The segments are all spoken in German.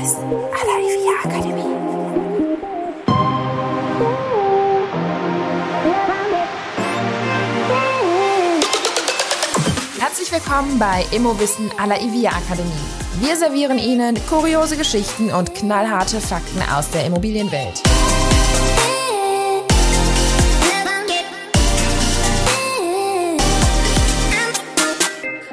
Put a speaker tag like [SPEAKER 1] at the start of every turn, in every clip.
[SPEAKER 1] Immowissen à la IVA Akademie. Herzlich willkommen bei Immowissen à la IVA Akademie. Wir servieren Ihnen kuriose Geschichten und knallharte Fakten aus der Immobilienwelt.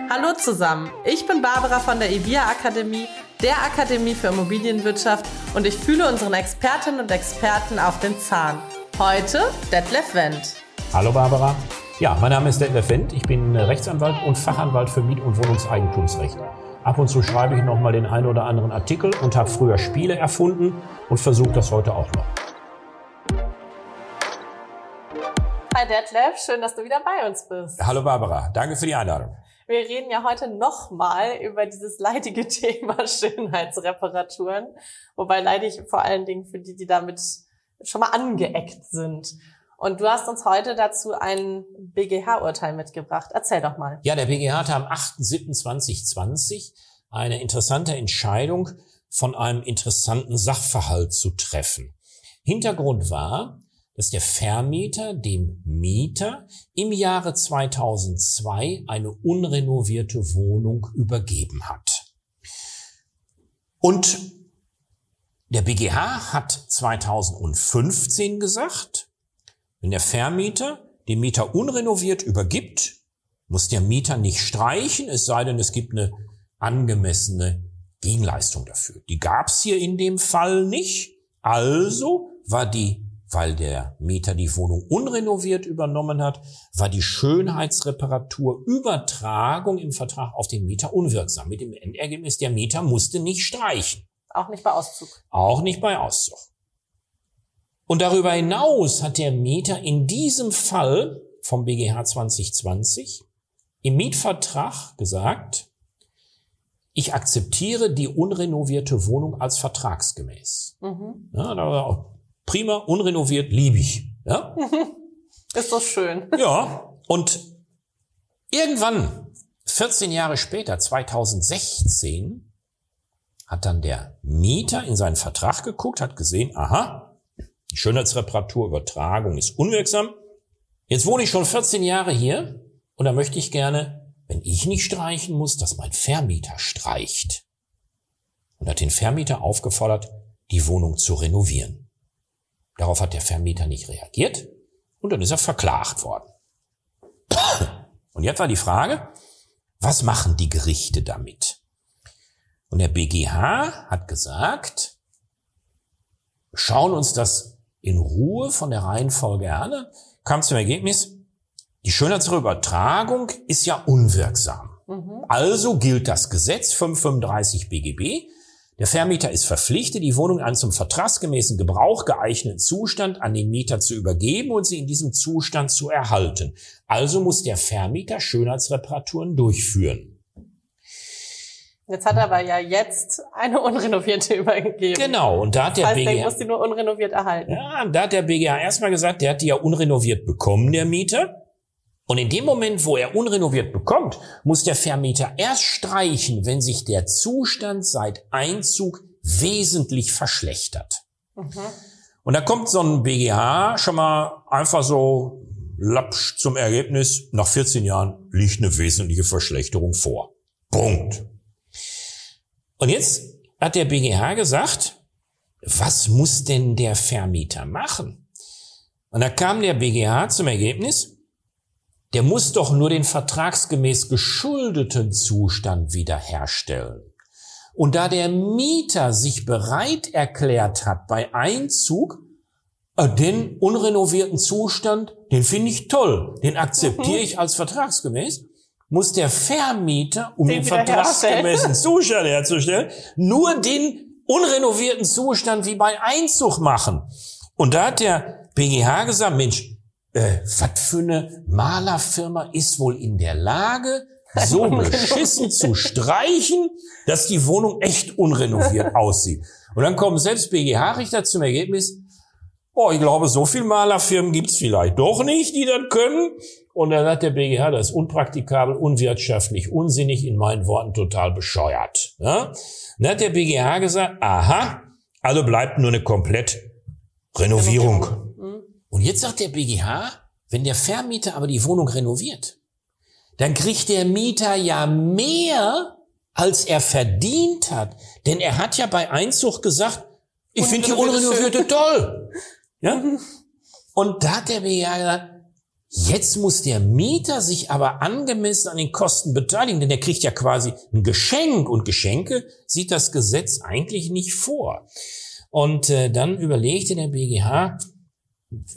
[SPEAKER 2] Hallo zusammen, ich bin Barbara von der IVIA Akademie, der Akademie für Immobilienwirtschaft und ich fühle unseren Expertinnen und Experten auf den Zahn. Heute Detlef Wendt.
[SPEAKER 3] Hallo Barbara. Ja, mein Name ist Detlef Wendt. Ich bin Rechtsanwalt und Fachanwalt für Miet- und Wohnungseigentumsrecht. Ab und zu schreibe ich noch mal den einen oder anderen Artikel und habe früher Spiele erfunden und versuche das heute auch noch.
[SPEAKER 2] Hi Detlef, schön, dass du wieder bei uns bist.
[SPEAKER 3] Hallo Barbara, danke für die Einladung.
[SPEAKER 2] Wir reden ja heute nochmal über dieses leidige Thema Schönheitsreparaturen, wobei leidig vor allen Dingen für die, die damit schon mal angeeckt sind. Und du hast uns heute dazu ein BGH-Urteil mitgebracht. Erzähl doch mal.
[SPEAKER 3] Ja, der BGH hatte am 8.7.2020 eine interessante Entscheidung von einem interessanten Sachverhalt zu treffen. Hintergrund war, dass der Vermieter dem Mieter im Jahre 2002 eine unrenovierte Wohnung übergeben hat. Und der BGH hat 2015 gesagt, wenn der Vermieter dem Mieter unrenoviert übergibt, muss der Mieter nicht streichen, es sei denn, es gibt eine angemessene Gegenleistung dafür. Die gab es hier in dem Fall nicht. Also war die weil der Mieter die Wohnung unrenoviert übernommen hat, war die Schönheitsreparatur Übertragung im Vertrag auf den Mieter unwirksam. Mit dem Endergebnis, der Mieter musste nicht streichen.
[SPEAKER 2] Auch nicht bei Auszug.
[SPEAKER 3] Auch nicht bei Auszug. Und darüber hinaus hat der Mieter in diesem Fall vom BGH 2020 im Mietvertrag gesagt, ich akzeptiere die unrenovierte Wohnung als vertragsgemäß. Mhm. Ja, da prima, unrenoviert, liebig. Ja?
[SPEAKER 2] Ist doch schön.
[SPEAKER 3] Ja. Und irgendwann, 14 Jahre später, 2016, hat dann der Mieter in seinen Vertrag geguckt, hat gesehen, aha, die Schönheitsreparaturübertragung ist unwirksam. Jetzt wohne ich schon 14 Jahre hier und da möchte ich gerne, wenn ich nicht streichen muss, dass mein Vermieter streicht. Und hat den Vermieter aufgefordert, die Wohnung zu renovieren. Darauf hat der Vermieter nicht reagiert und dann ist er verklagt worden. Und jetzt war die Frage, was machen die Gerichte damit? Und der BGH hat gesagt, schauen uns das in Ruhe von der Reihenfolge an, kam zum Ergebnis, die Schönheitsübertragung ist ja unwirksam. Mhm. Also gilt das Gesetz 535 BGB, der Vermieter ist verpflichtet, die Wohnung an zum vertragsgemäßen Gebrauch geeigneten Zustand an den Mieter zu übergeben und sie in diesem Zustand zu erhalten. Also muss der Vermieter Schönheitsreparaturen durchführen.
[SPEAKER 2] Jetzt hat er aber ja jetzt eine unrenovierte übergeben.
[SPEAKER 3] Genau, und da hat
[SPEAKER 2] das heißt,
[SPEAKER 3] der BGH.
[SPEAKER 2] Der muss die nur unrenoviert erhalten.
[SPEAKER 3] Ja, da hat der BGH erstmal gesagt, der hat die ja unrenoviert bekommen, der Mieter. Und in dem Moment, wo er unrenoviert bekommt, muss der Vermieter erst streichen, wenn sich der Zustand seit Einzug wesentlich verschlechtert. Mhm. Und da kommt so ein BGH schon mal einfach so lapsch zum Ergebnis, nach 14 Jahren liegt eine wesentliche Verschlechterung vor. Punkt. Und jetzt hat der BGH gesagt, was muss denn der Vermieter machen? Und da kam der BGH zum Ergebnis, der muss doch nur den vertragsgemäß geschuldeten Zustand wiederherstellen. Und da der Mieter sich bereit erklärt hat, bei Einzug äh, den unrenovierten Zustand, den finde ich toll, den akzeptiere ich als vertragsgemäß, muss der Vermieter, um den, den vertragsgemäßen Zustand herzustellen, nur den unrenovierten Zustand wie bei Einzug machen. Und da hat der BGH gesagt, Mensch, äh, was für eine Malerfirma ist wohl in der Lage, so beschissen zu streichen, dass die Wohnung echt unrenoviert aussieht. Und dann kommen selbst BGH-Richter zum Ergebnis, oh, ich glaube, so viel Malerfirmen gibt's vielleicht doch nicht, die das können. Und dann hat der BGH, das ist unpraktikabel, unwirtschaftlich, unsinnig, in meinen Worten total bescheuert. Ja? Dann hat der BGH gesagt, aha, also bleibt nur eine komplett Renovierung. Und jetzt sagt der BGH, wenn der Vermieter aber die Wohnung renoviert, dann kriegt der Mieter ja mehr, als er verdient hat. Denn er hat ja bei Einzug gesagt, ich finde die unrenovierte toll. Ja? Und da hat der BGH gesagt, Jetzt muss der Mieter sich aber angemessen an den Kosten beteiligen, denn er kriegt ja quasi ein Geschenk und Geschenke sieht das Gesetz eigentlich nicht vor. Und äh, dann überlegte der BGH,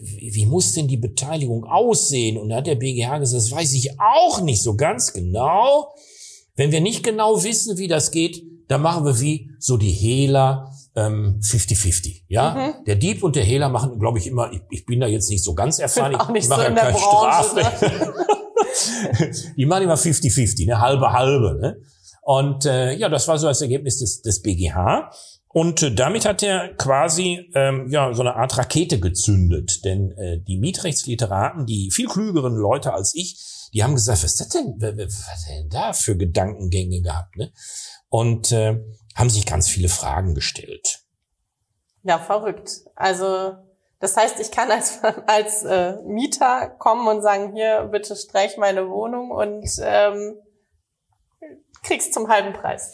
[SPEAKER 3] wie, muss denn die Beteiligung aussehen? Und da hat der BGH gesagt, das weiß ich auch nicht so ganz genau. Wenn wir nicht genau wissen, wie das geht, dann machen wir wie so die Hehler 50-50. Ähm, ja, mhm. der Dieb und der Hehler machen, glaube ich, immer. Ich, ich, bin da jetzt nicht so ganz erfahren.
[SPEAKER 2] Ich,
[SPEAKER 3] ich mache
[SPEAKER 2] so
[SPEAKER 3] ja
[SPEAKER 2] in der
[SPEAKER 3] kein
[SPEAKER 2] Branche,
[SPEAKER 3] Ne? die machen immer 50-50, ne halbe halbe. Ne? Und äh, ja, das war so das Ergebnis des, des BGH. Und äh, damit hat er quasi ähm, ja so eine Art Rakete gezündet, denn äh, die Mietrechtsliteraten, die viel klügeren Leute als ich, die haben gesagt, was ist das denn, was, was denn da für Gedankengänge gehabt, ne? Und äh, haben sich ganz viele Fragen gestellt.
[SPEAKER 2] Ja, verrückt. Also das heißt, ich kann als, als äh, Mieter kommen und sagen, hier, bitte streich meine Wohnung und ähm, krieg's zum halben Preis.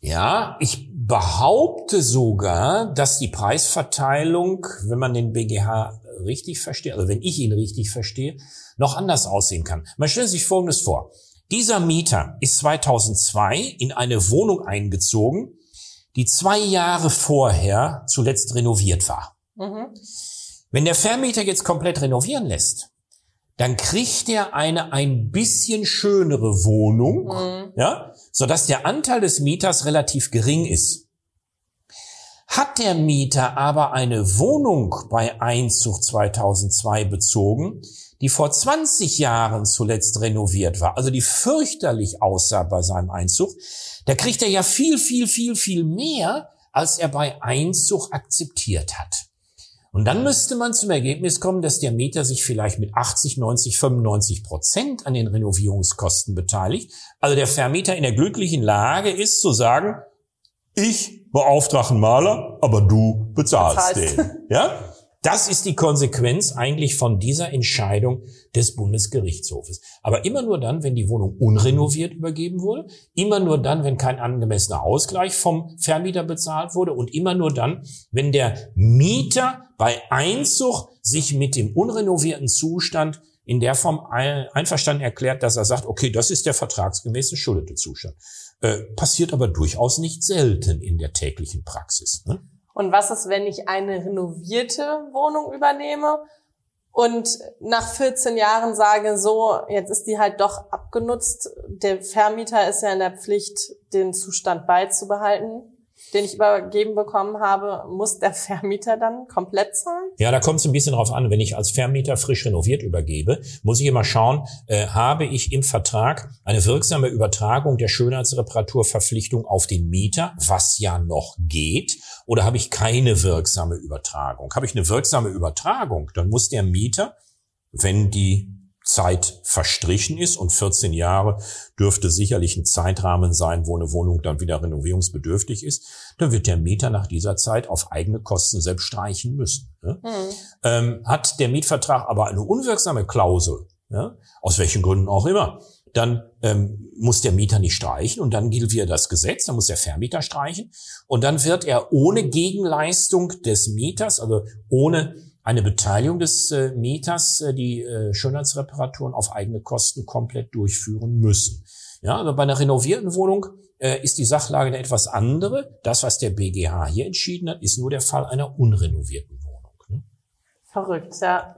[SPEAKER 3] Ja, ich behaupte sogar, dass die Preisverteilung, wenn man den BGH richtig versteht, also wenn ich ihn richtig verstehe, noch anders aussehen kann. Man stellt sich Folgendes vor. Dieser Mieter ist 2002 in eine Wohnung eingezogen, die zwei Jahre vorher zuletzt renoviert war. Mhm. Wenn der Vermieter jetzt komplett renovieren lässt, dann kriegt er eine ein bisschen schönere Wohnung, mhm. ja, so dass der Anteil des Mieters relativ gering ist. Hat der Mieter aber eine Wohnung bei Einzug 2002 bezogen, die vor 20 Jahren zuletzt renoviert war, also die fürchterlich aussah bei seinem Einzug, da kriegt er ja viel, viel, viel, viel mehr, als er bei Einzug akzeptiert hat. Und dann müsste man zum Ergebnis kommen, dass der Mieter sich vielleicht mit 80, 90, 95 Prozent an den Renovierungskosten beteiligt. Also der Vermieter in der glücklichen Lage ist zu sagen, ich beauftrage einen Maler, aber du bezahlst Bezahlst. den. Ja? Das ist die Konsequenz eigentlich von dieser Entscheidung des Bundesgerichtshofes. Aber immer nur dann, wenn die Wohnung unrenoviert übergeben wurde, immer nur dann, wenn kein angemessener Ausgleich vom Vermieter bezahlt wurde und immer nur dann, wenn der Mieter bei Einzug sich mit dem unrenovierten Zustand in der Form einverstanden erklärt, dass er sagt, okay, das ist der vertragsgemäße schuldete Zustand. Äh, passiert aber durchaus nicht selten in der täglichen Praxis. Ne?
[SPEAKER 2] Und was ist, wenn ich eine renovierte Wohnung übernehme und nach 14 Jahren sage, so, jetzt ist die halt doch abgenutzt. Der Vermieter ist ja in der Pflicht, den Zustand beizubehalten den ich übergeben bekommen habe, muss der Vermieter dann komplett zahlen?
[SPEAKER 3] Ja, da kommt es ein bisschen drauf an. Wenn ich als Vermieter frisch renoviert übergebe, muss ich immer schauen, äh, habe ich im Vertrag eine wirksame Übertragung der Schönheitsreparaturverpflichtung auf den Mieter, was ja noch geht, oder habe ich keine wirksame Übertragung? Habe ich eine wirksame Übertragung, dann muss der Mieter, wenn die Zeit verstrichen ist und 14 Jahre dürfte sicherlich ein Zeitrahmen sein, wo eine Wohnung dann wieder renovierungsbedürftig ist, dann wird der Mieter nach dieser Zeit auf eigene Kosten selbst streichen müssen. Ne? Mhm. Ähm, hat der Mietvertrag aber eine unwirksame Klausel, ja, aus welchen Gründen auch immer, dann ähm, muss der Mieter nicht streichen und dann gilt wieder das Gesetz, dann muss der Vermieter streichen und dann wird er ohne Gegenleistung des Mieters, also ohne eine Beteiligung des äh, Mieters, äh, die äh, Schönheitsreparaturen auf eigene Kosten komplett durchführen müssen. Ja, aber bei einer renovierten Wohnung äh, ist die Sachlage eine etwas andere. Das, was der BGH hier entschieden hat, ist nur der Fall einer unrenovierten Wohnung. Ne?
[SPEAKER 2] Verrückt, ja.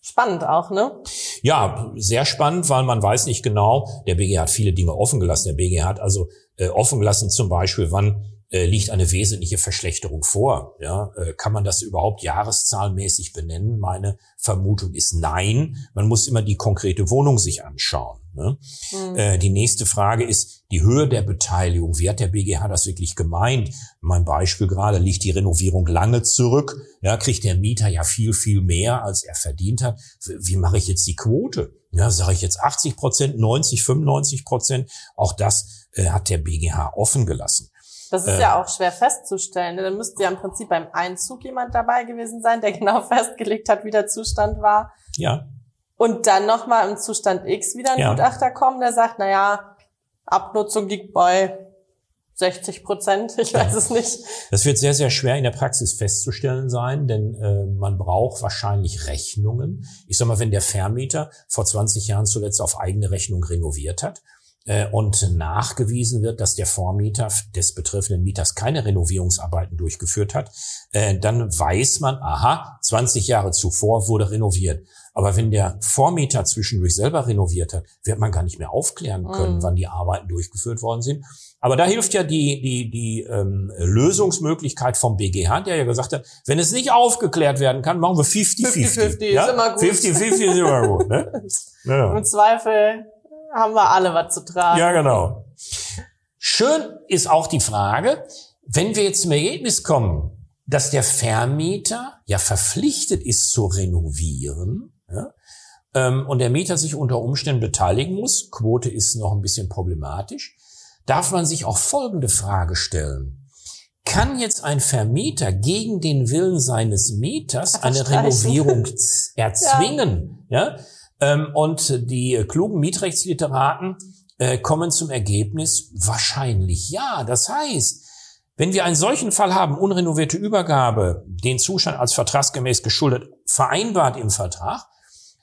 [SPEAKER 2] Spannend auch, ne?
[SPEAKER 3] Ja, sehr spannend, weil man weiß nicht genau, der BGH hat viele Dinge offen gelassen. Der BGH hat also äh, offen gelassen zum Beispiel, wann äh, liegt eine wesentliche Verschlechterung vor. Ja, äh, kann man das überhaupt jahreszahlmäßig benennen? Meine Vermutung ist nein. Man muss immer die konkrete Wohnung sich anschauen. Ne? Mhm. Äh, die nächste Frage ist die Höhe der Beteiligung. Wie hat der BGH das wirklich gemeint? Mein Beispiel gerade, liegt die Renovierung lange zurück? Ja, kriegt der Mieter ja viel, viel mehr, als er verdient hat. Wie mache ich jetzt die Quote? Ja, sage ich jetzt 80 Prozent, 90, 95 Prozent? Auch das äh, hat der BGH offen gelassen.
[SPEAKER 2] Das ist äh, ja auch schwer festzustellen. Dann müsste ja im Prinzip beim Einzug jemand dabei gewesen sein, der genau festgelegt hat, wie der Zustand war.
[SPEAKER 3] Ja.
[SPEAKER 2] Und dann nochmal im Zustand X wieder ein ja. Gutachter kommen, der sagt, na ja, Abnutzung liegt bei 60 Prozent, ich weiß ja. es nicht.
[SPEAKER 3] Das wird sehr, sehr schwer in der Praxis festzustellen sein, denn äh, man braucht wahrscheinlich Rechnungen. Ich sag mal, wenn der Vermieter vor 20 Jahren zuletzt auf eigene Rechnung renoviert hat, und nachgewiesen wird, dass der Vormieter des betreffenden Mieters keine Renovierungsarbeiten durchgeführt hat, äh, dann weiß man, aha, 20 Jahre zuvor wurde renoviert. Aber wenn der Vormieter zwischendurch selber renoviert hat, wird man gar nicht mehr aufklären können, mhm. wann die Arbeiten durchgeführt worden sind. Aber da hilft ja die, die, die ähm, Lösungsmöglichkeit vom BGH, der ja gesagt hat, wenn es nicht aufgeklärt werden kann, machen wir 50-50. 50-50
[SPEAKER 2] ja? ist immer gut. 50-50 ist immer gut. Ne? Ja. Im Zweifel haben wir alle was zu tragen.
[SPEAKER 3] Ja, genau. Schön ist auch die Frage, wenn wir jetzt zum Ergebnis kommen, dass der Vermieter ja verpflichtet ist zu renovieren, ja, ähm, und der Mieter sich unter Umständen beteiligen muss, Quote ist noch ein bisschen problematisch, darf man sich auch folgende Frage stellen. Kann jetzt ein Vermieter gegen den Willen seines Mieters eine Renovierung erzwingen? ja? ja? Ähm, und die klugen Mietrechtsliteraten äh, kommen zum Ergebnis, wahrscheinlich ja. Das heißt, wenn wir einen solchen Fall haben, unrenovierte Übergabe, den Zustand als vertragsgemäß geschuldet, vereinbart im Vertrag,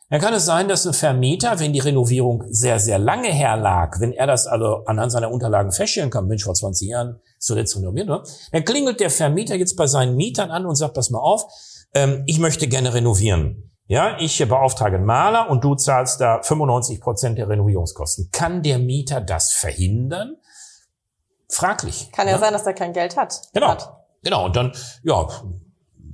[SPEAKER 3] dann kann es sein, dass ein Vermieter, wenn die Renovierung sehr, sehr lange herlag, wenn er das also anhand seiner Unterlagen feststellen kann, Mensch, vor 20 Jahren zuletzt renoviert, oder? dann klingelt der Vermieter jetzt bei seinen Mietern an und sagt, pass mal auf, ähm, ich möchte gerne renovieren. Ja, ich beauftrage einen Maler und du zahlst da 95 Prozent der Renovierungskosten. Kann der Mieter das verhindern? Fraglich.
[SPEAKER 2] Kann ja, ja sein, dass er kein Geld hat.
[SPEAKER 3] Genau.
[SPEAKER 2] Hat.
[SPEAKER 3] Genau. Und dann, ja,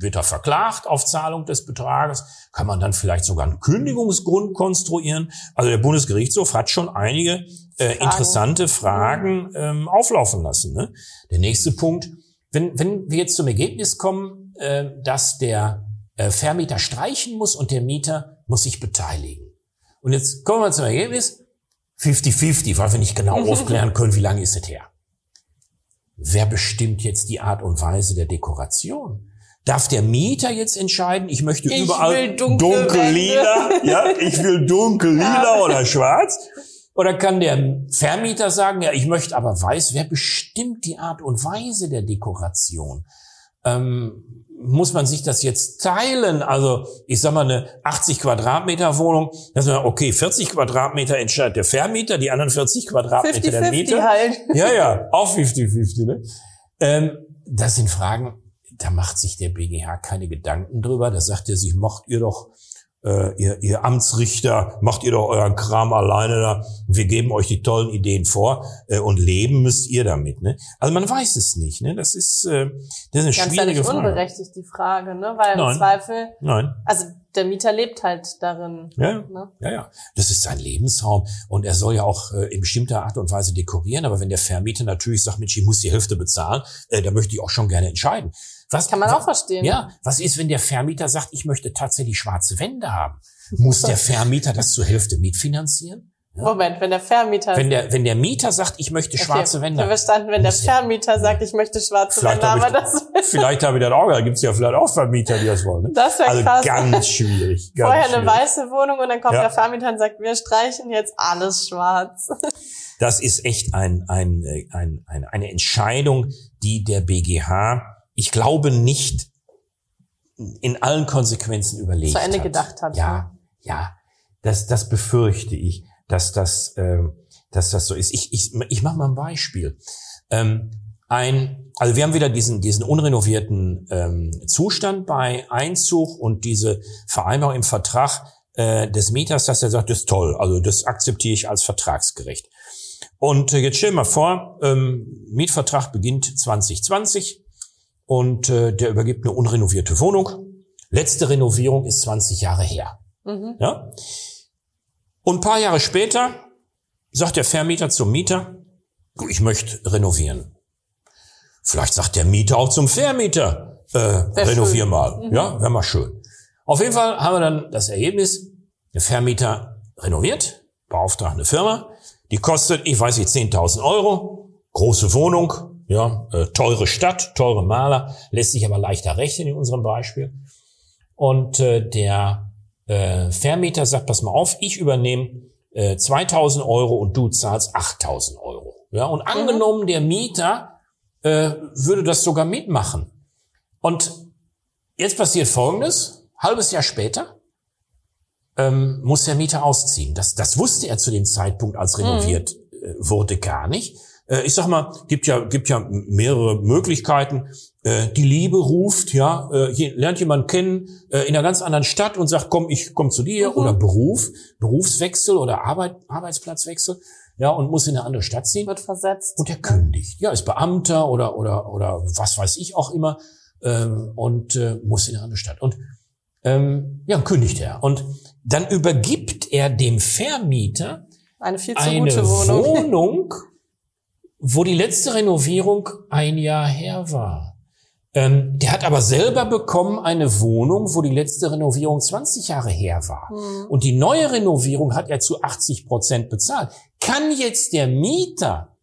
[SPEAKER 3] wird er verklagt auf Zahlung des Betrages. Kann man dann vielleicht sogar einen Kündigungsgrund konstruieren? Also der Bundesgerichtshof hat schon einige äh, interessante Fragen ähm, auflaufen lassen. Ne? Der nächste Punkt, wenn, wenn wir jetzt zum Ergebnis kommen, äh, dass der äh, Vermieter streichen muss und der Mieter muss sich beteiligen. Und jetzt kommen wir zum Ergebnis. 50-50, weil wir nicht genau aufklären können, wie lange ist es her. Wer bestimmt jetzt die Art und Weise der Dekoration? Darf der Mieter jetzt entscheiden, ich möchte ich überall dunkel, dunkel lila, ja, ich will dunkel lila ja. oder schwarz? Oder kann der Vermieter sagen, ja, ich möchte aber weiß, wer bestimmt die Art und Weise der Dekoration? Ähm, muss man sich das jetzt teilen? Also ich sag mal eine 80 Quadratmeter Wohnung, das ist okay, 40 Quadratmeter entscheidet der Vermieter, die anderen 40 Quadratmeter 50, der Mieter. Halt. Ja, ja, auch 50-50. Ne? Ähm, das sind Fragen, da macht sich der BGH keine Gedanken drüber. Da sagt er sich, macht ihr doch äh, ihr, ihr Amtsrichter, macht ihr doch euren Kram alleine da. Wir geben euch die tollen Ideen vor äh, und leben müsst ihr damit. Ne? Also man weiß es nicht. Ne? Das ist, äh, das ist eine Ganz schwierige
[SPEAKER 2] ja Frage. unberechtigt die Frage, ne? weil Nein. im Zweifel,
[SPEAKER 3] Nein.
[SPEAKER 2] also der Mieter lebt halt darin.
[SPEAKER 3] Ja, ne? ja, ja. Das ist sein Lebensraum und er soll ja auch äh, in bestimmter Art und Weise dekorieren. Aber wenn der Vermieter natürlich sagt, Mensch, ich muss die Hälfte bezahlen, äh, da möchte ich auch schon gerne entscheiden.
[SPEAKER 2] Was kann man auch verstehen.
[SPEAKER 3] Ja, was ist, wenn der Vermieter sagt, ich möchte tatsächlich schwarze Wände haben? Muss der Vermieter das zur Hälfte mitfinanzieren?
[SPEAKER 2] Ja. Moment, wenn der Vermieter
[SPEAKER 3] wenn der wenn der Mieter sagt, ich möchte schwarze okay, Wände. Ich
[SPEAKER 2] verstanden, wenn der Vermieter sagt, ich möchte schwarze Wände, aber
[SPEAKER 3] das vielleicht habe ich das auch, da gibt's ja vielleicht auch Vermieter, die das wollen. Ne?
[SPEAKER 2] Das wäre
[SPEAKER 3] also
[SPEAKER 2] krass.
[SPEAKER 3] ganz schwierig.
[SPEAKER 2] Ganz Vorher schwierig. eine weiße Wohnung und dann kommt ja. der Vermieter und sagt, wir streichen jetzt alles schwarz.
[SPEAKER 3] Das ist echt ein, ein, ein, ein eine Entscheidung, die der BGH ich glaube nicht in allen Konsequenzen überlegt
[SPEAKER 2] Zu Ende
[SPEAKER 3] hat.
[SPEAKER 2] gedacht hat.
[SPEAKER 3] Ja, ne? ja, das, das befürchte ich, dass das, äh, dass das so ist. Ich, ich, ich mache mal ein Beispiel. Ähm, ein, also wir haben wieder diesen, diesen unrenovierten ähm, Zustand bei Einzug und diese Vereinbarung im Vertrag äh, des Mieters, dass er sagt, das ist toll, also das akzeptiere ich als vertragsgerecht. Und äh, jetzt stell dir mal vor, ähm, Mietvertrag beginnt 2020 und äh, der übergibt eine unrenovierte Wohnung. Letzte Renovierung ist 20 Jahre her. Mhm. Ja? Und ein paar Jahre später sagt der Vermieter zum Mieter, du, ich möchte renovieren. Vielleicht sagt der Mieter auch zum Vermieter, äh, renovier
[SPEAKER 2] schön.
[SPEAKER 3] mal.
[SPEAKER 2] Mhm.
[SPEAKER 3] Ja, wäre mal schön. Auf jeden Fall haben wir dann das Ergebnis, der Vermieter renoviert, beauftragt eine Firma, die kostet, ich weiß nicht, 10.000 Euro, große Wohnung, ja, äh, teure Stadt, teure Maler, lässt sich aber leichter rechnen in unserem Beispiel. Und äh, der äh, Vermieter sagt, pass mal auf, ich übernehme äh, 2000 Euro und du zahlst 8000 Euro. Ja, und angenommen, der Mieter äh, würde das sogar mitmachen. Und jetzt passiert Folgendes, halbes Jahr später ähm, muss der Mieter ausziehen. Das, das wusste er zu dem Zeitpunkt, als renoviert äh, wurde, gar nicht. Äh, ich sag mal, gibt ja, gibt ja mehrere Möglichkeiten. Äh, die Liebe ruft, ja, äh, lernt jemand kennen äh, in einer ganz anderen Stadt und sagt, komm, ich komm zu dir.
[SPEAKER 2] Mhm.
[SPEAKER 3] Oder Beruf, Berufswechsel oder Arbeit, Arbeitsplatzwechsel, ja, und muss in eine andere Stadt ziehen.
[SPEAKER 2] Wird versetzt.
[SPEAKER 3] Und er kündigt. Ja, ist Beamter oder, oder, oder was weiß ich auch immer ähm, und äh, muss in eine andere Stadt. Und ähm, ja, kündigt er. Und dann übergibt er dem Vermieter
[SPEAKER 2] Eine viel zu
[SPEAKER 3] eine
[SPEAKER 2] gute Wohnung.
[SPEAKER 3] Wohnung, wo die letzte Renovierung ein Jahr her war. Ähm, der hat aber selber bekommen eine Wohnung, wo die letzte Renovierung 20 Jahre her war.
[SPEAKER 2] Hm.
[SPEAKER 3] Und die neue Renovierung hat er zu 80 Prozent bezahlt. Kann jetzt der Mieter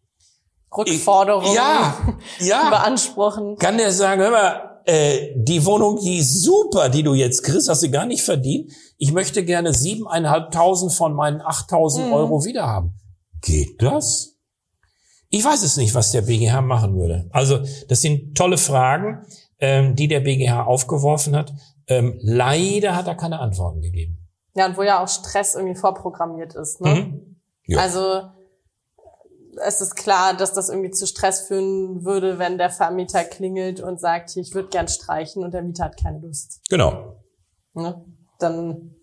[SPEAKER 2] Rückforderungen
[SPEAKER 3] ja, ja,
[SPEAKER 2] beanspruchen.
[SPEAKER 3] kann der sagen, hör mal, äh, die Wohnung, die ist super, die du jetzt kriegst, hast du gar nicht verdient. Ich möchte gerne siebeneinhalbtausend von meinen 8000
[SPEAKER 2] Mhm.
[SPEAKER 3] Euro wiederhaben. Geht das? Ich weiß es nicht, was der BGH machen würde. Also, das sind tolle Fragen, ähm, die der BGH aufgeworfen hat. Ähm, leider hat er keine Antworten gegeben.
[SPEAKER 2] Ja, und wo ja auch Stress irgendwie vorprogrammiert ist. Ne?
[SPEAKER 3] Mhm. Ja.
[SPEAKER 2] Also es ist klar, dass das irgendwie zu Stress führen würde, wenn der Vermieter klingelt und sagt, ich würde gern streichen und der Mieter hat keine Lust.
[SPEAKER 3] Genau.
[SPEAKER 2] Ne? Dann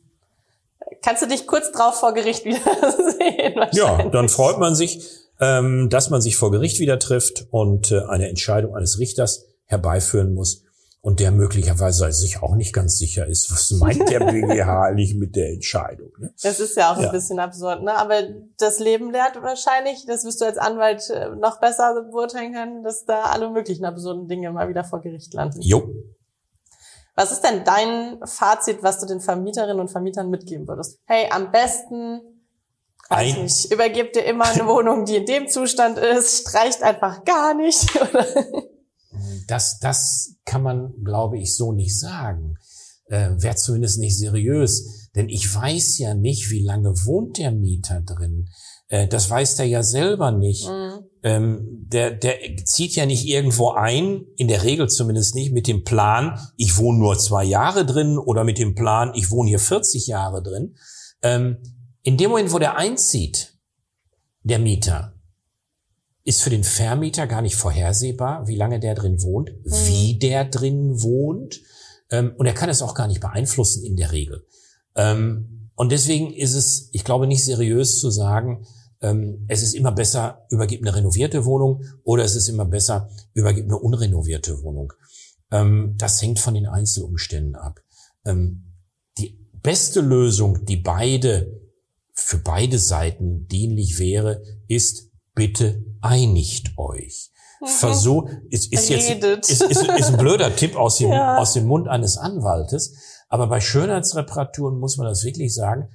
[SPEAKER 2] kannst du dich kurz drauf vor Gericht wiedersehen.
[SPEAKER 3] Ja,
[SPEAKER 2] wahrscheinlich.
[SPEAKER 3] dann freut man sich, ähm, dass man sich vor Gericht wieder trifft und äh, eine Entscheidung eines Richters herbeiführen muss und der möglicherweise sich auch nicht ganz sicher ist, was meint der BGH eigentlich mit der Entscheidung. Ne?
[SPEAKER 2] Das ist ja auch
[SPEAKER 3] Ja.
[SPEAKER 2] ein bisschen absurd, ne? Aber das Leben lehrt wahrscheinlich, das wirst du als Anwalt äh, noch besser beurteilen können, dass da alle möglichen absurden Dinge mal wieder vor Gericht landen.
[SPEAKER 3] Jo.
[SPEAKER 2] Was ist denn dein Fazit, was du den Vermieterinnen und Vermietern mitgeben würdest? Hey, am besten, weiß
[SPEAKER 3] Ein-
[SPEAKER 2] nicht, übergebt ihr immer eine Wohnung, die in dem Zustand ist, streicht einfach gar nicht. Oder?
[SPEAKER 3] Das, das kann man, glaube ich, so nicht sagen. Äh, Wäre zumindest nicht seriös. Denn ich weiß ja nicht, wie lange wohnt der Mieter drin. Äh, das weiß der ja selber nicht.
[SPEAKER 2] Mhm.
[SPEAKER 3] ähm, der, der zieht ja nicht irgendwo ein, in der Regel zumindest nicht, mit dem Plan, ich wohne nur zwei Jahre drin oder mit dem Plan, ich wohne hier 40 Jahre drin. Ähm, in dem Moment, wo der einzieht, der Mieter, ist für den Vermieter gar nicht vorhersehbar, wie lange der drin wohnt, wie der drin wohnt. Ähm, und er kann es auch gar nicht beeinflussen in der Regel. Ähm, und deswegen ist es, ich glaube, nicht seriös zu sagen, ähm, es ist immer besser, übergibt eine renovierte Wohnung oder es ist immer besser, übergibt eine unrenovierte Wohnung. Ähm, das hängt von den Einzelumständen ab. Ähm, die beste Lösung, die beide, für beide Seiten dienlich wäre, ist, bitte einigt euch. Versuch, ist, ist jetzt, ist, ist, ist ein blöder Tipp aus dem,
[SPEAKER 2] Ja.
[SPEAKER 3] aus dem Mund eines Anwaltes. Aber bei Schönheitsreparaturen muss man das wirklich sagen,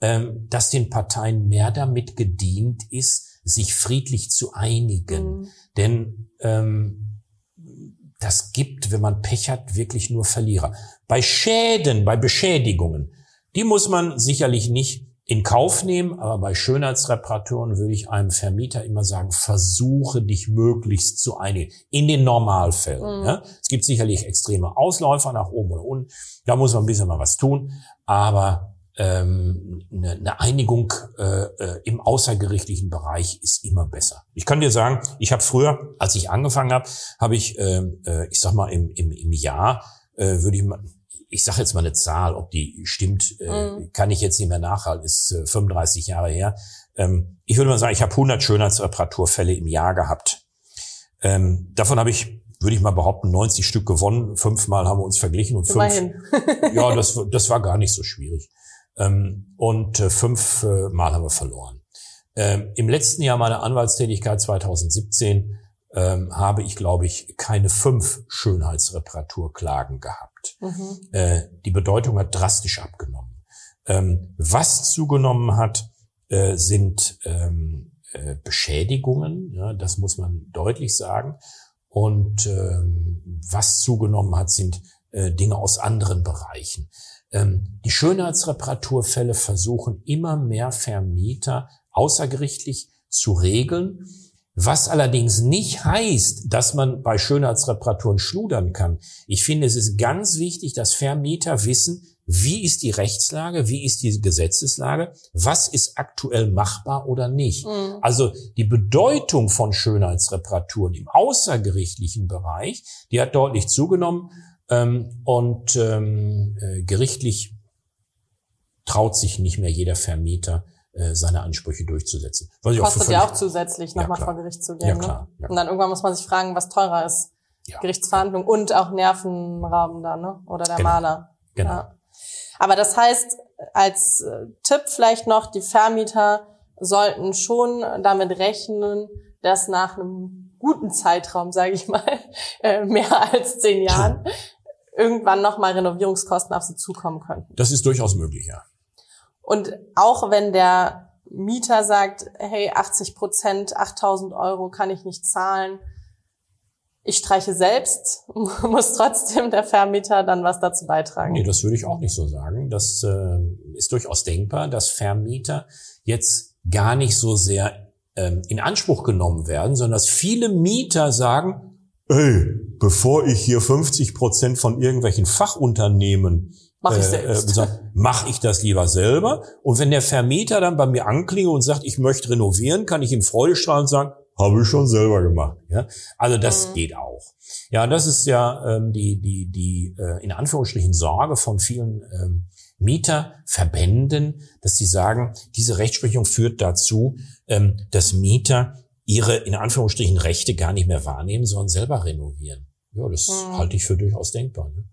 [SPEAKER 3] ähm, dass den Parteien mehr damit gedient ist, sich friedlich zu einigen.
[SPEAKER 2] Mhm.
[SPEAKER 3] Denn ähm, das gibt, wenn man Pech hat, wirklich nur Verlierer. Bei Schäden, bei Beschädigungen, die muss man sicherlich nicht in Kauf nehmen, aber bei Schönheitsreparaturen würde ich einem Vermieter immer sagen, versuche dich möglichst zu einigen. In den Normalfällen.
[SPEAKER 2] Mhm.
[SPEAKER 3] Ja? Es gibt sicherlich extreme Ausläufer nach oben oder unten. Da muss man ein bisschen mal was tun. Aber ähm, eine, eine Einigung äh, äh, im außergerichtlichen Bereich ist immer besser. Ich kann dir sagen, ich habe früher, als ich angefangen habe, habe ich, ähm, äh, ich sag mal, im, im, im Jahr äh, würde ich mal, ich sage jetzt mal eine Zahl, ob die stimmt, äh,
[SPEAKER 2] Mhm.
[SPEAKER 3] kann ich jetzt nicht mehr nachhalten, ist äh, 35 Jahre her. Ähm, ich würde mal sagen, ich habe 100 Schönheitsreparaturfälle im Jahr gehabt. Ähm, davon habe ich, würde ich mal behaupten, 90 Stück gewonnen. Fünfmal haben wir uns verglichen und fünf, ja, das, das war gar nicht so schwierig. Ähm, und äh, fünf äh, Mal haben wir verloren. Im letzten Jahr meiner Anwaltstätigkeit 2017 ähm, habe ich, glaube ich, keine fünf Schönheitsreparaturklagen gehabt. Mhm. Äh, die Bedeutung hat drastisch abgenommen. Ähm, was zugenommen hat, äh, sind ähm, äh, Beschädigungen, ja, das muss man deutlich sagen. Und ähm, was zugenommen hat, sind äh, Dinge aus anderen Bereichen. Ähm, die Schönheitsreparaturfälle versuchen immer mehr Vermieter außergerichtlich zu regeln. Was allerdings nicht heißt, dass man bei Schönheitsreparaturen schludern kann. Ich finde, es ist ganz wichtig, dass Vermieter wissen, wie ist die Rechtslage, wie ist die Gesetzeslage, was ist aktuell machbar oder nicht. Mhm. Also die Bedeutung von Schönheitsreparaturen im außergerichtlichen Bereich, die hat deutlich zugenommen ähm, und ähm, äh, gerichtlich traut sich nicht mehr jeder Vermieter, äh, seine Ansprüche durchzusetzen.
[SPEAKER 2] Was Kostet ja auch zusätzlich, nochmal ja, vor Gericht zu gehen. Ja, klar, ne? ja. Und dann irgendwann muss man sich fragen, was teurer ist. Ja. Gerichtsverhandlung und auch Nervenraubender, ne? Oder der genau. Maler. Genau. Ja. Aber das heißt, als äh, Tipp vielleicht noch, die Vermieter sollten schon damit rechnen, dass nach einem guten Zeitraum, sage ich mal, äh, mehr als zehn Jahren, irgendwann nochmal Renovierungskosten auf sie zukommen könnten.
[SPEAKER 3] Das ist durchaus möglich, ja.
[SPEAKER 2] Und auch wenn der Mieter sagt, hey, 80 Prozent, 8000 Euro kann ich nicht zahlen, ich streiche selbst, muss trotzdem der Vermieter dann was dazu beitragen.
[SPEAKER 3] Nee, das würde ich auch nicht so sagen. Das äh, ist durchaus denkbar, dass Vermieter jetzt gar nicht so sehr ähm, in Anspruch genommen werden, sondern dass viele Mieter sagen, ey, bevor ich hier 50 Prozent von irgendwelchen Fachunternehmen
[SPEAKER 2] Mach ich äh, selbst. Äh,
[SPEAKER 3] Mache ich das lieber selber. Und wenn der Vermieter dann bei mir anklingt und sagt, ich möchte renovieren, kann ich ihm freudestrahlend sagen, habe ich schon selber gemacht. Ja? Also das mhm. geht auch. Ja, das ist ja ähm, die, die, die äh, in Anführungsstrichen Sorge von vielen ähm, Mieterverbänden, dass sie sagen, diese Rechtsprechung führt dazu, ähm, dass Mieter ihre in Anführungsstrichen Rechte gar nicht mehr wahrnehmen, sondern selber renovieren. Ja, das mhm. halte ich für durchaus denkbar. Ne?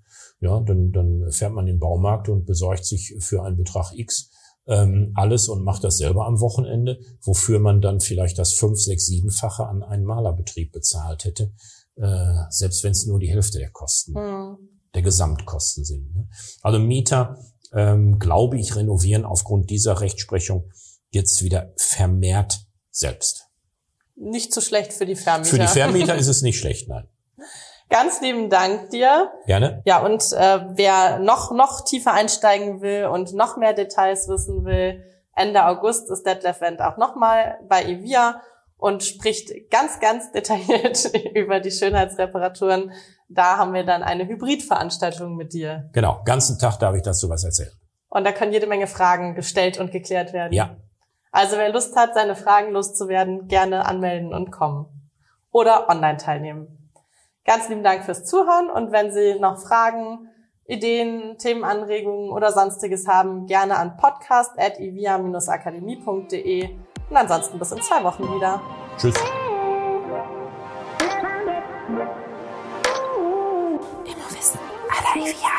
[SPEAKER 3] Ja, dann, dann fährt man in den Baumarkt und besorgt sich für einen Betrag X ähm, alles und macht das selber am Wochenende, wofür man dann vielleicht das fünf, sechs, siebenfache an einen Malerbetrieb bezahlt hätte, äh, selbst wenn es nur die Hälfte der Kosten, mhm. der Gesamtkosten sind. Ne? Also Mieter, ähm, glaube ich, renovieren aufgrund dieser Rechtsprechung jetzt wieder vermehrt selbst.
[SPEAKER 2] Nicht so schlecht für die Vermieter.
[SPEAKER 3] Für die Vermieter ist es nicht schlecht, nein.
[SPEAKER 2] Ganz lieben Dank dir.
[SPEAKER 3] Gerne.
[SPEAKER 2] Ja, und äh, wer noch, noch tiefer einsteigen will und noch mehr Details wissen will, Ende August ist Detlef Wendt auch nochmal bei Evia und spricht ganz, ganz detailliert über die Schönheitsreparaturen. Da haben wir dann eine Hybridveranstaltung mit dir.
[SPEAKER 3] Genau, ganzen Tag darf ich dazu was erzählen.
[SPEAKER 2] Und da können jede Menge Fragen gestellt und geklärt werden.
[SPEAKER 3] Ja.
[SPEAKER 2] Also wer Lust hat, seine Fragen loszuwerden, gerne anmelden und kommen. Oder online teilnehmen. Ganz lieben Dank fürs Zuhören und wenn Sie noch Fragen, Ideen, Themenanregungen oder sonstiges haben, gerne an podcast.ivia-akademie.de und ansonsten bis in zwei Wochen wieder.
[SPEAKER 3] Tschüss.
[SPEAKER 1] Immer wissen, aller Ivia